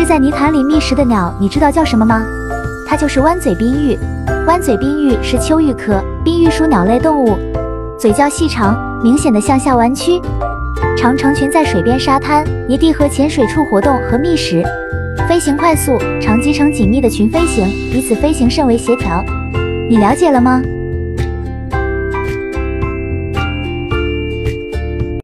是在泥潭里觅食的鸟，你知道叫什么吗？它就是弯嘴冰玉。弯嘴冰玉是秋玉科冰玉属鸟类动物，嘴较细长，明显的向下弯曲，常成群在水边、沙滩、泥地和浅水处活动和觅食。飞行快速，常集成紧密的群飞行，彼此飞行甚为协调。你了解了吗？